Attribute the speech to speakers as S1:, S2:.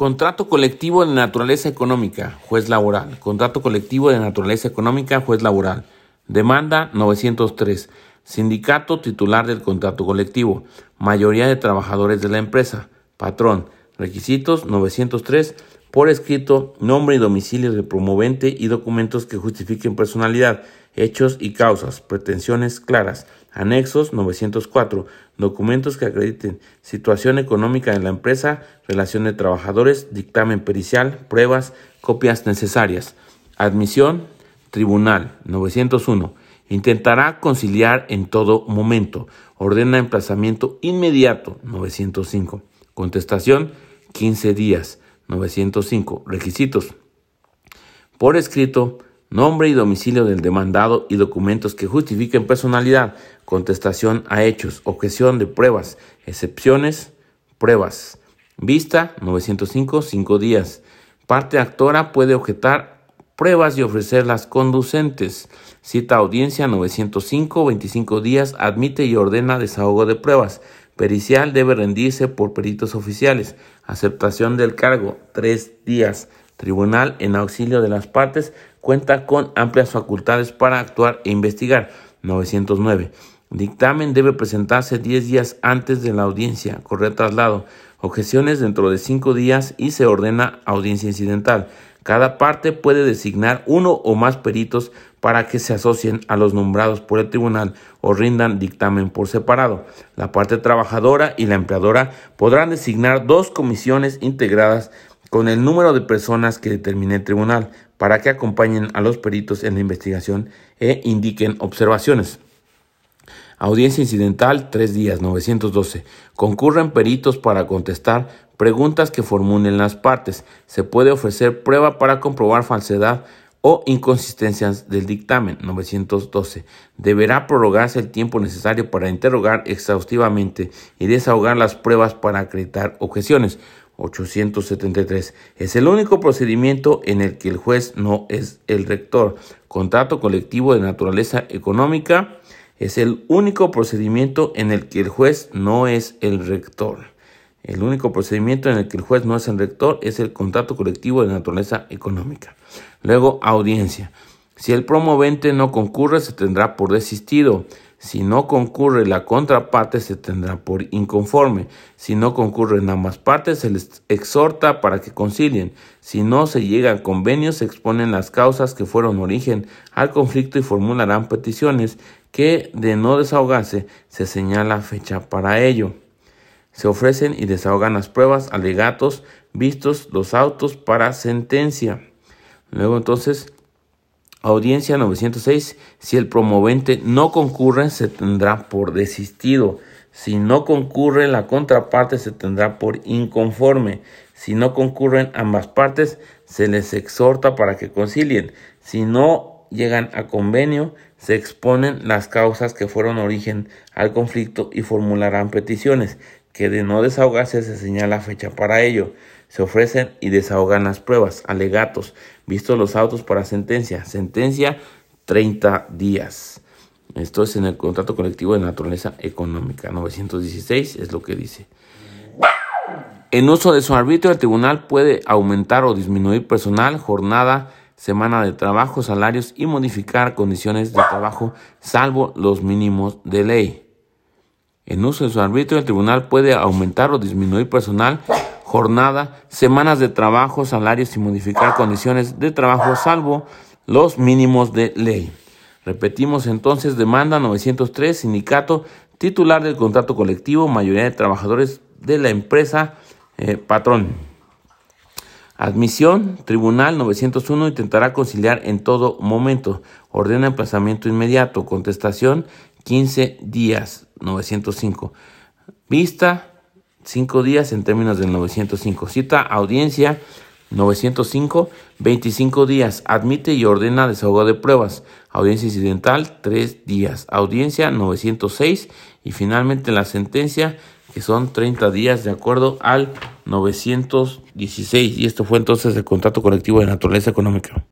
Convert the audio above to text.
S1: Contrato colectivo de naturaleza económica, juez laboral. Contrato colectivo de naturaleza económica, juez laboral. Demanda 903. Sindicato titular del contrato colectivo. Mayoría de trabajadores de la empresa. Patrón. Requisitos 903. Por escrito, nombre y domicilio del promovente y documentos que justifiquen personalidad, hechos y causas, pretensiones claras. Anexos 904. Documentos que acrediten situación económica de la empresa, relación de trabajadores, dictamen pericial, pruebas, copias necesarias. Admisión, tribunal 901. Intentará conciliar en todo momento. Ordena emplazamiento inmediato 905. Contestación 15 días 905. Requisitos. Por escrito, nombre y domicilio del demandado y documentos que justifiquen personalidad, contestación a hechos, objeción de pruebas, excepciones, pruebas. Vista 905, 5 días. Parte actora puede objetar pruebas y ofrecerlas conducentes. Cita audiencia 905, 25 días, admite y ordena desahogo de pruebas. Pericial debe rendirse por peritos oficiales. Aceptación del cargo, 3 días. Tribunal en auxilio de las partes cuenta con amplias facultades para actuar e investigar. 909. Dictamen debe presentarse 10 días antes de la audiencia. Correr traslado. Objeciones dentro de 5 días y se ordena audiencia incidental. Cada parte puede designar uno o más peritos para que se asocien a los nombrados por el tribunal o rindan dictamen por separado. La parte trabajadora y la empleadora podrán designar dos comisiones integradas con el número de personas que determine el tribunal para que acompañen a los peritos en la investigación e indiquen observaciones. Audiencia incidental, tres días, 912. Concurren peritos para contestar preguntas que formulen las partes. Se puede ofrecer prueba para comprobar falsedad o inconsistencias del dictamen 912. Deberá prorrogarse el tiempo necesario para interrogar exhaustivamente y desahogar las pruebas para acreditar objeciones 873. Es el único procedimiento en el que el juez no es el rector. Contrato colectivo de naturaleza económica es el único procedimiento en el que el juez no es el rector. El único procedimiento en el que el juez no es el rector es el contrato colectivo de naturaleza económica. Luego, audiencia. Si el promovente no concurre, se tendrá por desistido. Si no concurre la contraparte, se tendrá por inconforme. Si no concurren ambas partes, se les exhorta para que concilien. Si no se llega a convenio, se exponen las causas que fueron origen al conflicto y formularán peticiones que, de no desahogarse, se señala fecha para ello. Se ofrecen y desahogan las pruebas, alegatos, vistos los autos para sentencia. Luego entonces Audiencia 906. Si el promovente no concurre, se tendrá por desistido. Si no concurre la contraparte, se tendrá por inconforme. Si no concurren ambas partes, se les exhorta para que concilien. Si no llegan a convenio, se exponen las causas que fueron origen al conflicto y formularán peticiones, que de no desahogarse se señala fecha para ello. Se ofrecen y desahogan las pruebas, alegatos, vistos los autos para sentencia. Sentencia 30 días. Esto es en el contrato colectivo de naturaleza económica. 916 es lo que dice. En uso de su arbitrio, el tribunal puede aumentar o disminuir personal, jornada, semana de trabajo, salarios y modificar condiciones de trabajo, salvo los mínimos de ley. En uso de su arbitrio, el tribunal puede aumentar o disminuir personal, jornada, semanas de trabajo, salarios y modificar condiciones de trabajo salvo los mínimos de ley. Repetimos entonces, demanda 903, sindicato, titular del contrato colectivo, mayoría de trabajadores de la empresa, eh, patrón. Admisión, tribunal 901 intentará conciliar en todo momento. Ordena emplazamiento inmediato. Contestación 15 días 905. Vista cinco días en términos del 905. Cita audiencia 905, 25 días. Admite y ordena desahogo de pruebas. Audiencia incidental, 3 días. Audiencia 906 y finalmente la sentencia que son 30 días de acuerdo al 916. Y esto fue entonces el contrato colectivo de naturaleza económica.